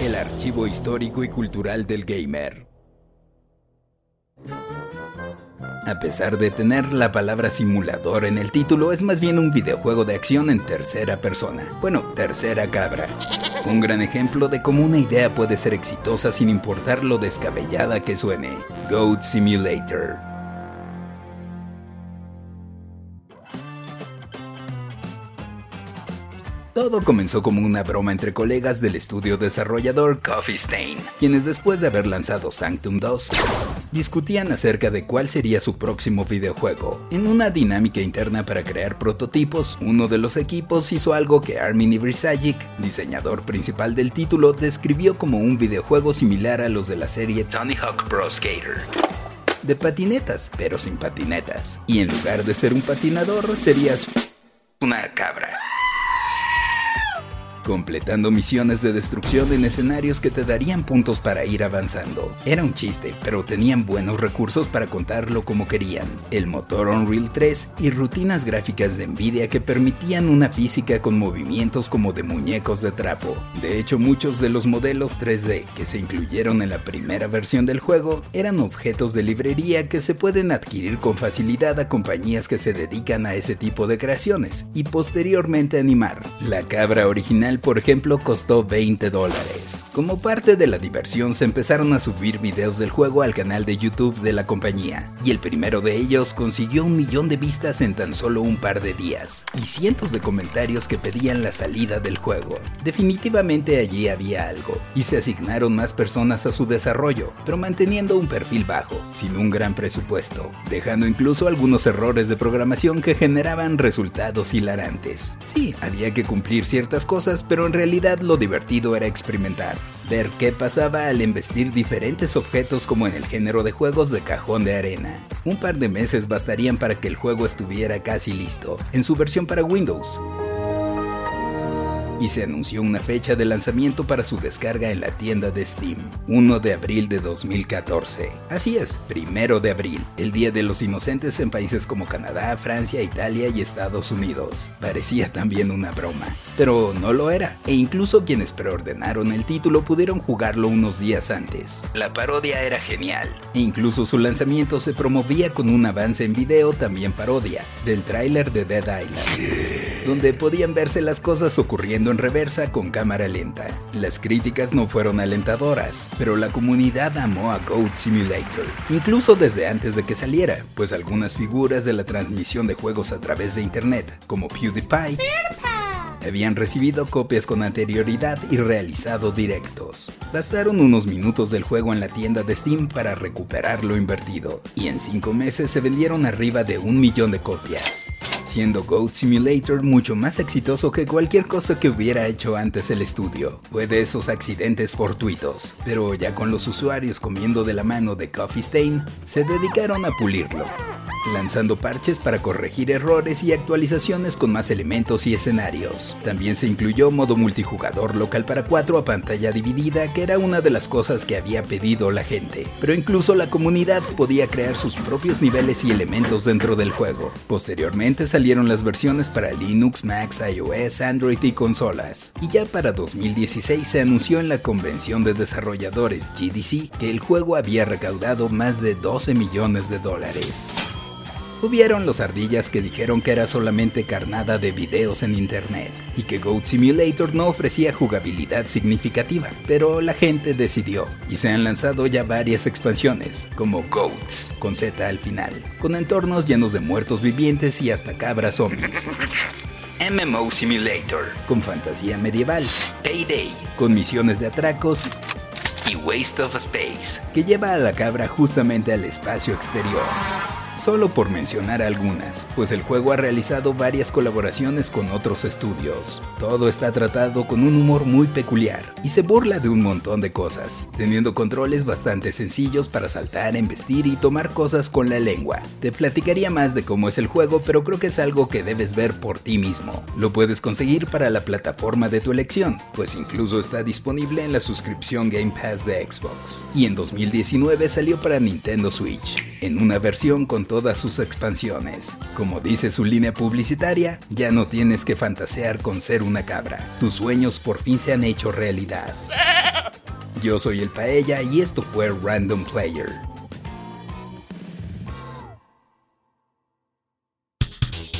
El archivo histórico y cultural del gamer. A pesar de tener la palabra simulador en el título, es más bien un videojuego de acción en tercera persona. Bueno, tercera cabra. Un gran ejemplo de cómo una idea puede ser exitosa sin importar lo descabellada que suene. Goat Simulator. Todo comenzó como una broma entre colegas del estudio desarrollador Coffee Stain, quienes después de haber lanzado Sanctum 2, discutían acerca de cuál sería su próximo videojuego. En una dinámica interna para crear prototipos, uno de los equipos hizo algo que Armin Ibrisagic, diseñador principal del título, describió como un videojuego similar a los de la serie Tony Hawk Pro Skater de patinetas, pero sin patinetas. Y en lugar de ser un patinador, serías una cabra completando misiones de destrucción en escenarios que te darían puntos para ir avanzando. Era un chiste, pero tenían buenos recursos para contarlo como querían. El motor Unreal 3 y rutinas gráficas de Nvidia que permitían una física con movimientos como de muñecos de trapo. De hecho, muchos de los modelos 3D que se incluyeron en la primera versión del juego eran objetos de librería que se pueden adquirir con facilidad a compañías que se dedican a ese tipo de creaciones y posteriormente animar. La cabra original por ejemplo, costó 20 dólares. Como parte de la diversión, se empezaron a subir videos del juego al canal de YouTube de la compañía, y el primero de ellos consiguió un millón de vistas en tan solo un par de días, y cientos de comentarios que pedían la salida del juego. Definitivamente allí había algo, y se asignaron más personas a su desarrollo, pero manteniendo un perfil bajo, sin un gran presupuesto, dejando incluso algunos errores de programación que generaban resultados hilarantes. Sí, había que cumplir ciertas cosas, pero en realidad lo divertido era experimentar, ver qué pasaba al embestir diferentes objetos como en el género de juegos de cajón de arena. Un par de meses bastarían para que el juego estuviera casi listo, en su versión para Windows, y se anunció una fecha de lanzamiento para su descarga en la tienda de Steam, 1 de abril de 2014. Así es, primero de abril, el Día de los Inocentes en países como Canadá, Francia, Italia y Estados Unidos. Parecía también una broma, pero no lo era, e incluso quienes preordenaron el título pudieron jugarlo unos días antes. La parodia era genial, e incluso su lanzamiento se promovía con un avance en video también parodia, del tráiler de Dead Island, donde podían verse las cosas ocurriendo en reversa con cámara lenta. Las críticas no fueron alentadoras, pero la comunidad amó a Goat Simulator, incluso desde antes de que saliera, pues algunas figuras de la transmisión de juegos a través de internet, como PewDiePie, habían recibido copias con anterioridad y realizado directos. Bastaron unos minutos del juego en la tienda de Steam para recuperar lo invertido, y en 5 meses se vendieron arriba de un millón de copias siendo Goat Simulator mucho más exitoso que cualquier cosa que hubiera hecho antes el estudio. Fue de esos accidentes fortuitos, pero ya con los usuarios comiendo de la mano de Coffee Stain, se dedicaron a pulirlo lanzando parches para corregir errores y actualizaciones con más elementos y escenarios. También se incluyó modo multijugador local para 4 a pantalla dividida, que era una de las cosas que había pedido la gente, pero incluso la comunidad podía crear sus propios niveles y elementos dentro del juego. Posteriormente salieron las versiones para Linux, Mac, iOS, Android y consolas. Y ya para 2016 se anunció en la convención de desarrolladores GDC que el juego había recaudado más de 12 millones de dólares. Hubieron los ardillas que dijeron que era solamente carnada de videos en internet y que Goat Simulator no ofrecía jugabilidad significativa, pero la gente decidió y se han lanzado ya varias expansiones, como Goats, con Z al final, con entornos llenos de muertos vivientes y hasta cabras zombies. MMO Simulator, con fantasía medieval, Payday, con misiones de atracos y Waste of Space, que lleva a la cabra justamente al espacio exterior solo por mencionar algunas, pues el juego ha realizado varias colaboraciones con otros estudios. Todo está tratado con un humor muy peculiar y se burla de un montón de cosas, teniendo controles bastante sencillos para saltar, embestir y tomar cosas con la lengua. Te platicaría más de cómo es el juego, pero creo que es algo que debes ver por ti mismo. Lo puedes conseguir para la plataforma de tu elección, pues incluso está disponible en la suscripción Game Pass de Xbox. Y en 2019 salió para Nintendo Switch, en una versión con con todas sus expansiones. Como dice su línea publicitaria, ya no tienes que fantasear con ser una cabra. Tus sueños por fin se han hecho realidad. Yo soy el Paella y esto fue Random Player.